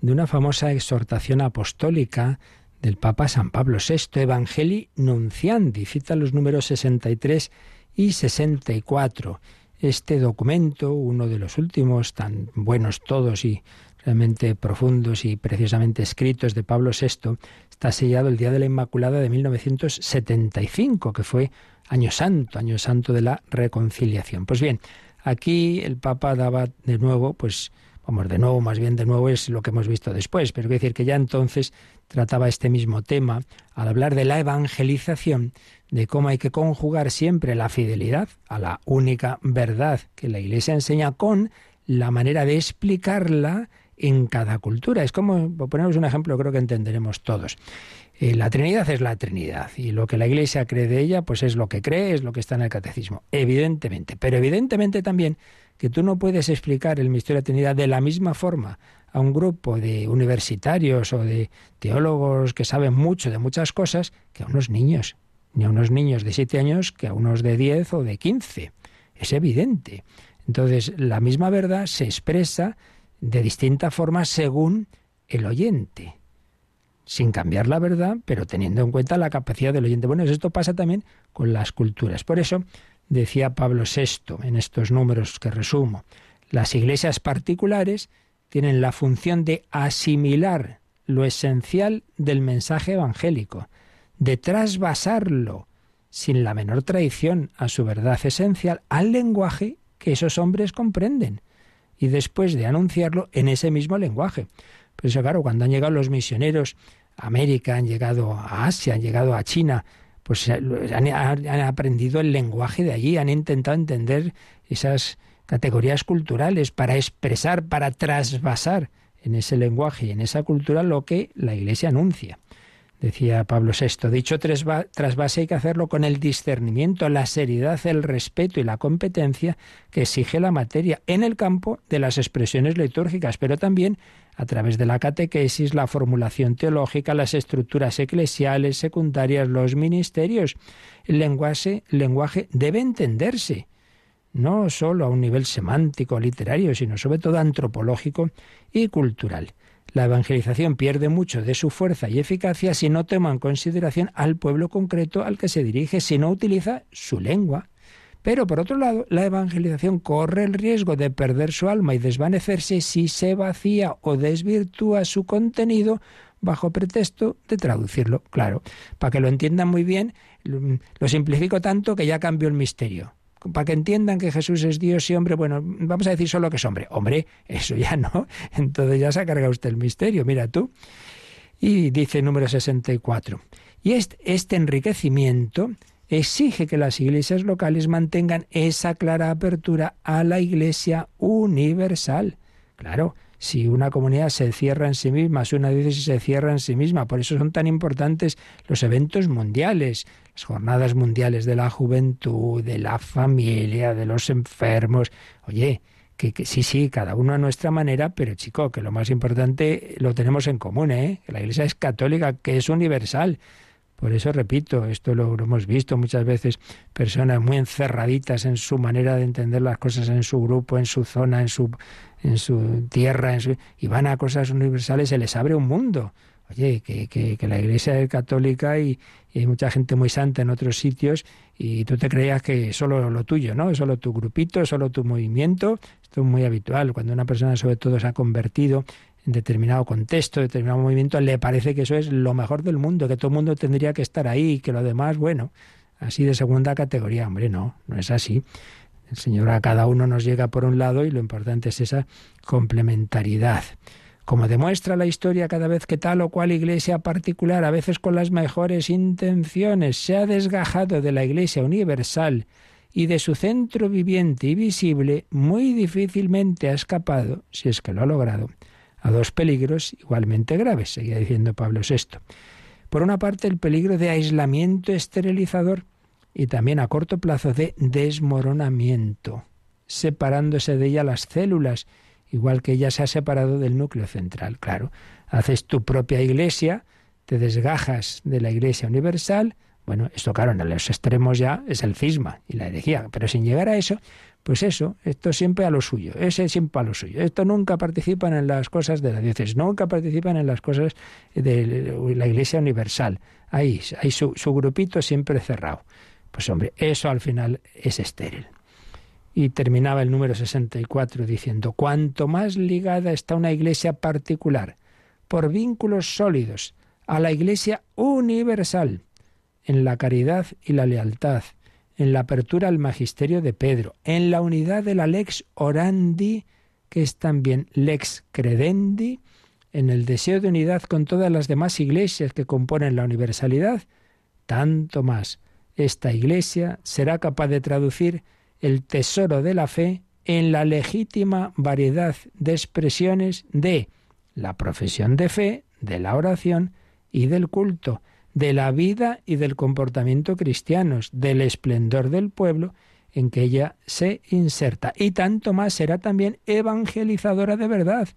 de una famosa exhortación apostólica del Papa San Pablo VI, Evangelii Nunciandi, cita los números 63 y 64. Este documento, uno de los últimos, tan buenos todos y realmente profundos y preciosamente escritos de Pablo VI, está sellado el Día de la Inmaculada de 1975, que fue año santo, año santo de la reconciliación. Pues bien, aquí el Papa daba de nuevo, pues vamos, de nuevo, más bien de nuevo es lo que hemos visto después, pero quiero decir que ya entonces trataba este mismo tema al hablar de la evangelización, de cómo hay que conjugar siempre la fidelidad a la única verdad que la Iglesia enseña con la manera de explicarla en cada cultura. Es como, por ponernos un ejemplo, creo que entenderemos todos. Eh, la Trinidad es la Trinidad y lo que la Iglesia cree de ella, pues es lo que cree, es lo que está en el catecismo, evidentemente. Pero evidentemente también que tú no puedes explicar el misterio de la Trinidad de la misma forma a un grupo de universitarios o de teólogos que saben mucho de muchas cosas que a unos niños, ni a unos niños de siete años que a unos de diez o de quince. Es evidente. Entonces, la misma verdad se expresa de distinta forma según el oyente sin cambiar la verdad, pero teniendo en cuenta la capacidad del oyente. Bueno, esto pasa también con las culturas. Por eso decía Pablo VI en estos números que resumo, las iglesias particulares tienen la función de asimilar lo esencial del mensaje evangélico, de trasvasarlo sin la menor traición a su verdad esencial al lenguaje que esos hombres comprenden y después de anunciarlo en ese mismo lenguaje. Por eso, claro, cuando han llegado los misioneros América, han llegado a Asia, han llegado a China, pues han, han, aprendido el lenguaje de allí, han intentado entender esas categorías culturales para expresar, para trasvasar en ese lenguaje y en esa cultura lo que la Iglesia anuncia. Decía Pablo VI, dicho trasvase hay que hacerlo con el discernimiento, la seriedad, el respeto y la competencia que exige la materia en el campo de las expresiones litúrgicas, pero también a través de la catequesis, la formulación teológica, las estructuras eclesiales, secundarias, los ministerios. El lenguaje, lenguaje debe entenderse, no solo a un nivel semántico, literario, sino sobre todo antropológico y cultural. La evangelización pierde mucho de su fuerza y eficacia si no toma en consideración al pueblo concreto al que se dirige, si no utiliza su lengua. Pero por otro lado, la evangelización corre el riesgo de perder su alma y desvanecerse si se vacía o desvirtúa su contenido bajo pretexto de traducirlo. Claro, para que lo entiendan muy bien, lo simplifico tanto que ya cambio el misterio. Para que entiendan que Jesús es Dios y hombre, bueno, vamos a decir solo que es hombre. Hombre, eso ya no. [laughs] Entonces ya se ha cargado usted el misterio, mira tú. Y dice número 64. Y este, este enriquecimiento exige que las iglesias locales mantengan esa clara apertura a la iglesia universal. Claro, si una comunidad se cierra en sí misma, si una diócesis se cierra en sí misma, por eso son tan importantes los eventos mundiales, las jornadas mundiales de la juventud, de la familia, de los enfermos. Oye, que, sí, sí, cada uno a nuestra manera, pero chico, que lo más importante lo tenemos en común, ¿eh? que la Iglesia es católica, que es universal. Por eso repito, esto lo, hemos visto muchas veces, personas muy encerraditas en su manera de entender las cosas en su grupo, en su zona, en su, en su tierra, en y van a cosas universales, se les abre un mundo. Oye, que, que, que la Iglesia es católica y, y, hay mucha gente muy santa en otros sitios y tú te creías que solo lo tuyo, ¿no? Solo tu grupito, solo tu movimiento. Esto es muy habitual. Cuando una persona sobre todo se ha convertido en determinado contexto, determinado movimiento, le parece que eso es lo mejor del mundo, que todo el mundo tendría que estar ahí que lo demás, bueno, así de segunda categoría. Hombre, no, no es así. El Señor a cada uno nos llega por un lado y lo importante es esa complementariedad. Como demuestra la historia cada vez que tal o cual iglesia particular, a veces con las mejores intenciones, se ha desgajado de la iglesia universal y de su centro viviente y visible, muy difícilmente ha escapado, si es que lo ha logrado, a dos peligros igualmente graves, seguía diciendo Pablo VI. Por una parte, el peligro de aislamiento esterilizador y también a corto plazo de desmoronamiento, separándose de ella las células, igual que ella se ha separado del núcleo central. Claro, haces tu propia iglesia, te desgajas de la iglesia universal, bueno, esto claro, en los extremos ya es el cisma y la herejía, pero sin llegar a eso, pues eso, esto siempre a lo suyo, ese siempre a lo suyo. Esto nunca participan en las cosas de la diócesis, nunca participan en las cosas de la Iglesia Universal. Ahí, hay su, su grupito siempre cerrado. Pues hombre, eso al final es estéril. Y terminaba el número 64 diciendo, cuanto más ligada está una iglesia particular, por vínculos sólidos, a la iglesia universal, en la caridad y la lealtad, en la apertura al magisterio de Pedro, en la unidad de la lex orandi, que es también lex credendi, en el deseo de unidad con todas las demás iglesias que componen la universalidad, tanto más esta iglesia será capaz de traducir el tesoro de la fe en la legítima variedad de expresiones de la profesión de fe, de la oración y del culto, de la vida y del comportamiento cristianos, del esplendor del pueblo en que ella se inserta. Y tanto más será también evangelizadora de verdad,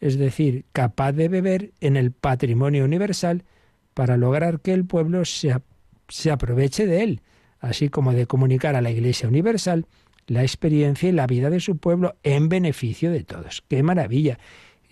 es decir, capaz de beber en el patrimonio universal para lograr que el pueblo se, se aproveche de él, así como de comunicar a la Iglesia Universal la experiencia y la vida de su pueblo en beneficio de todos. ¡Qué maravilla!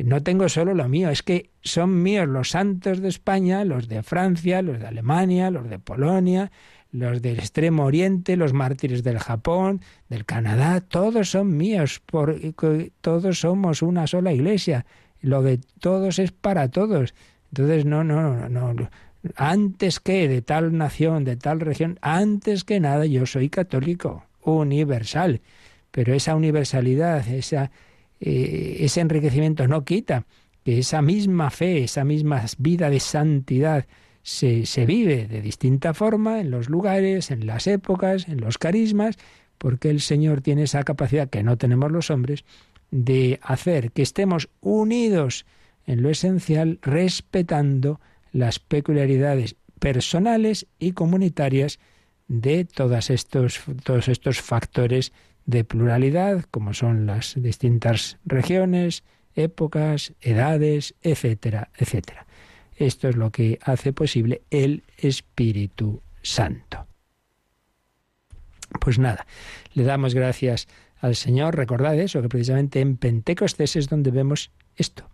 No tengo solo lo mío, es que son míos los santos de España, los de Francia, los de Alemania, los de Polonia, los del Extremo Oriente, los mártires del Japón, del Canadá, todos son míos, porque todos somos una sola iglesia. Lo de todos es para todos. Entonces, no, no, no, no. Antes que de tal nación, de tal región, antes que nada, yo soy católico, universal. Pero esa universalidad, esa eh, ese enriquecimiento no quita que esa misma fe, esa misma vida de santidad se, se vive de distinta forma en los lugares, en las épocas, en los carismas, porque el Señor tiene esa capacidad que no tenemos los hombres de hacer que estemos unidos en lo esencial, respetando las peculiaridades personales y comunitarias de todos estos, todos estos factores de pluralidad, como son las distintas regiones, épocas, edades, etcétera, etcétera. Esto es lo que hace posible el Espíritu Santo. Pues nada, le damos gracias al Señor. Recordad eso, que precisamente en Pentecostés es donde vemos esto.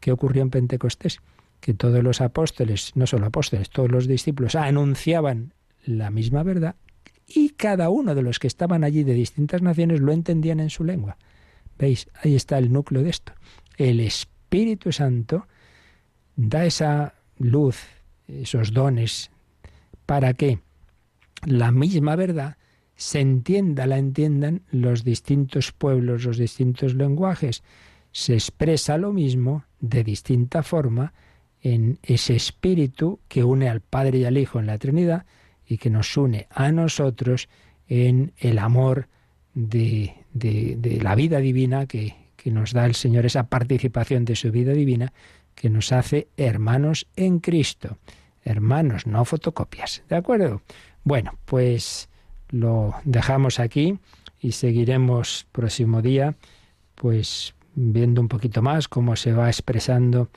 ¿Qué ocurrió en Pentecostés? Que todos los apóstoles, no solo apóstoles, todos los discípulos anunciaban la misma verdad y cada uno de los que estaban allí de distintas naciones lo entendían en su lengua. ¿Veis? Ahí está el núcleo de esto. El Espíritu Santo da esa luz, esos dones, para que la misma verdad se entienda, la entiendan los distintos pueblos, los distintos lenguajes. Se expresa lo mismo de distinta forma en ese espíritu que une al Padre y al Hijo en la Trinidad, y que nos une a nosotros en el amor de, de, la vida divina que, que nos da el Señor, esa participación de su vida divina que nos hace hermanos en Cristo. Hermanos, no fotocopias. ¿De acuerdo? Bueno, pues lo dejamos aquí y seguiremos próximo día, pues viendo un poquito más cómo se va expresando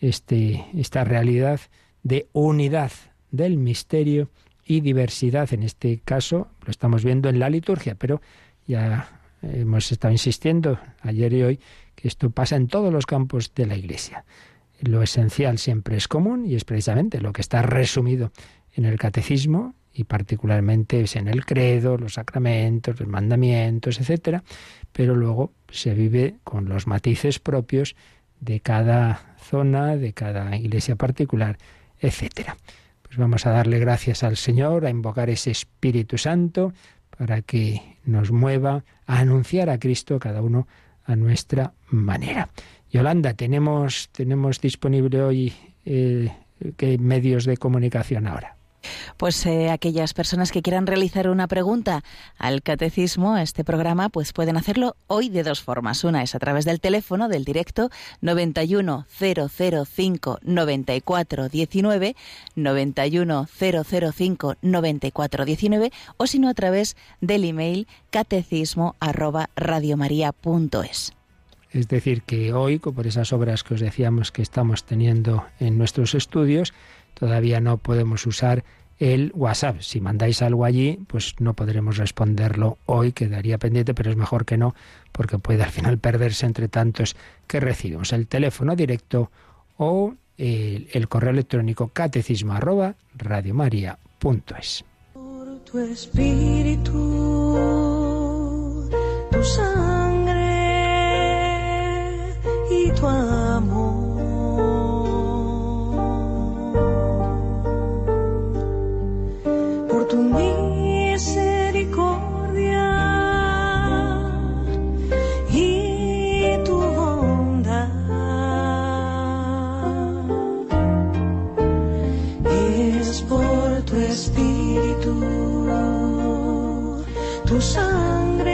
este, esta realidad de unidad del misterio y diversidad. En este caso lo estamos viendo en la liturgia, pero ya hemos estado insistiendo ayer y hoy que esto pasa en todos los campos de la Iglesia. Lo esencial siempre es común y es precisamente lo que está resumido en el catecismo y particularmente es en el credo, los sacramentos, los mandamientos, etcétera, pero luego se vive con los matices propios de cada zona, de cada iglesia particular, etcétera. Pues vamos a darle gracias al Señor, a invocar ese Espíritu Santo para que nos mueva a anunciar a Cristo cada uno a nuestra manera. Yolanda, tenemos, tenemos disponible hoy eh, qué medios de comunicación ahora. Pues eh, aquellas personas que quieran realizar una pregunta al catecismo, a este programa, pues pueden hacerlo hoy de dos formas. Una es a través del teléfono del directo 91 005 94 19, 91 005 94 19, o si no a través del email catecismo. Es decir, que hoy, por esas obras que os decíamos que estamos teniendo en nuestros estudios, todavía no podemos usar el WhatsApp. Si mandáis algo allí, pues no podremos responderlo hoy, quedaría pendiente, pero es mejor que no, porque puede al final perderse entre tantos que recibimos. El teléfono directo o el, el correo electrónico catecismo arroba radiomaria.es. Por tu espíritu, tu sangre y tu amor. Tu sangre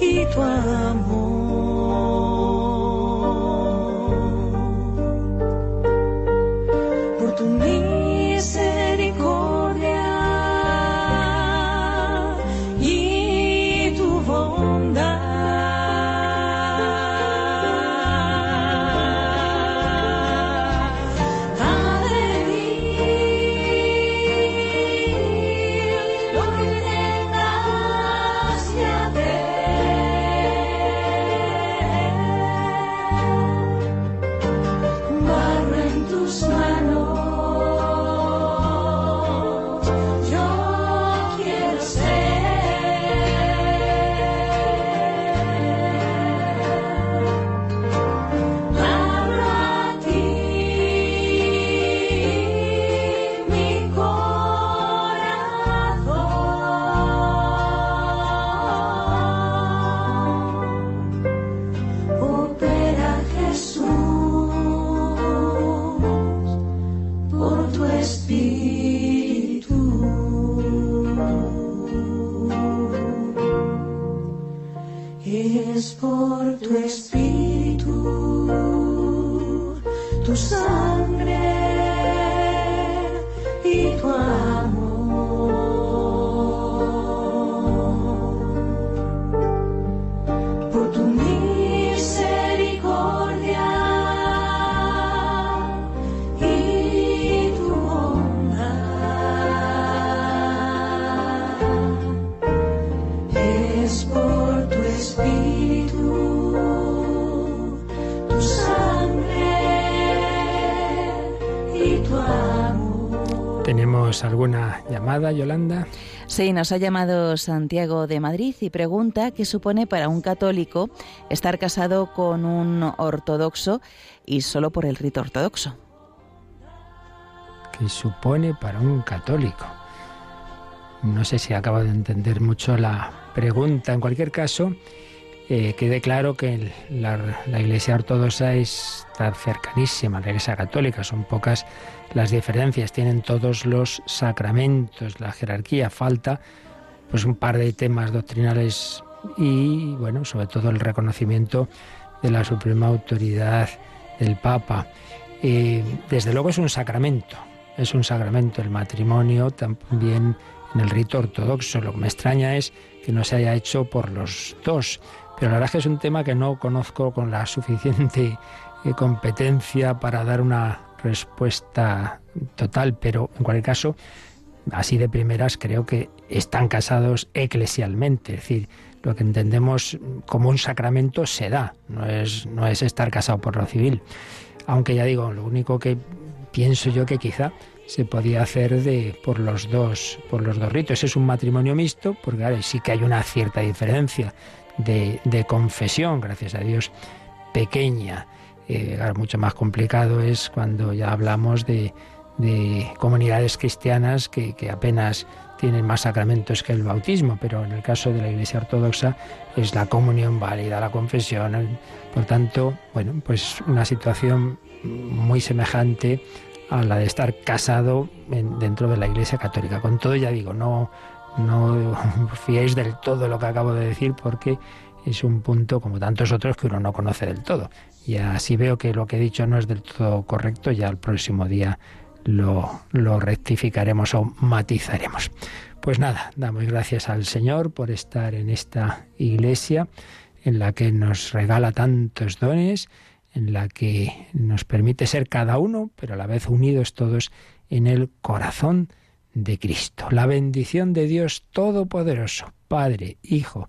y tu amor. ¿Tenemos alguna llamada, Yolanda? Sí, nos ha llamado Santiago de Madrid y pregunta qué supone para un católico estar casado con un ortodoxo y solo por el rito ortodoxo. ¿Qué supone para un católico? No sé si acabo de entender mucho la pregunta. En cualquier caso, eh, quede claro que el- la, la Iglesia Ortodoxa está cercanísima a la Iglesia Católica. Son pocas las diferencias. Tienen todos los sacramentos, la jerarquía. Falta pues un par de temas doctrinales y, bueno, sobre todo el reconocimiento de la suprema autoridad del Papa. Eh, desde luego es un sacramento, es un sacramento el matrimonio también en el rito ortodoxo. Lo que me extraña es que no se haya hecho por los dos. Pero la verdad es que es un tema que no conozco con la suficiente eh, competencia para dar una respuesta total, pero en cualquier caso, así de primeras creo que están casados eclesialmente, es decir, lo que entendemos como un sacramento se da, no es, no es estar casado por lo civil. Aunque ya digo, lo único que pienso yo que quizá se podía hacer de por los dos por los dos ritos. Es un matrimonio mixto, porque claro, sí que hay una cierta diferencia de, de confesión, gracias a Dios, pequeña. Eh, claro, mucho más complicado es cuando ya hablamos de, de comunidades cristianas que, apenas tienen más sacramentos que el bautismo, pero en el caso de la Iglesia Ortodoxa es la comunión válida, la confesión. Por tanto, bueno, pues una situación muy semejante a la de estar casado dentro de la Iglesia Católica. Con todo, ya digo, no, no fiéis del todo lo que acabo de decir porque es un punto, como tantos otros, que uno no conoce del todo. Y así veo que lo que he dicho no es del todo correcto, ya el próximo día lo, lo rectificaremos o matizaremos. Pues nada, damos gracias al Señor por estar en esta iglesia en la que nos regala tantos dones, en la que nos permite ser cada uno, pero a la vez unidos todos en el corazón de Cristo. La bendición de Dios Todopoderoso, Padre, Hijo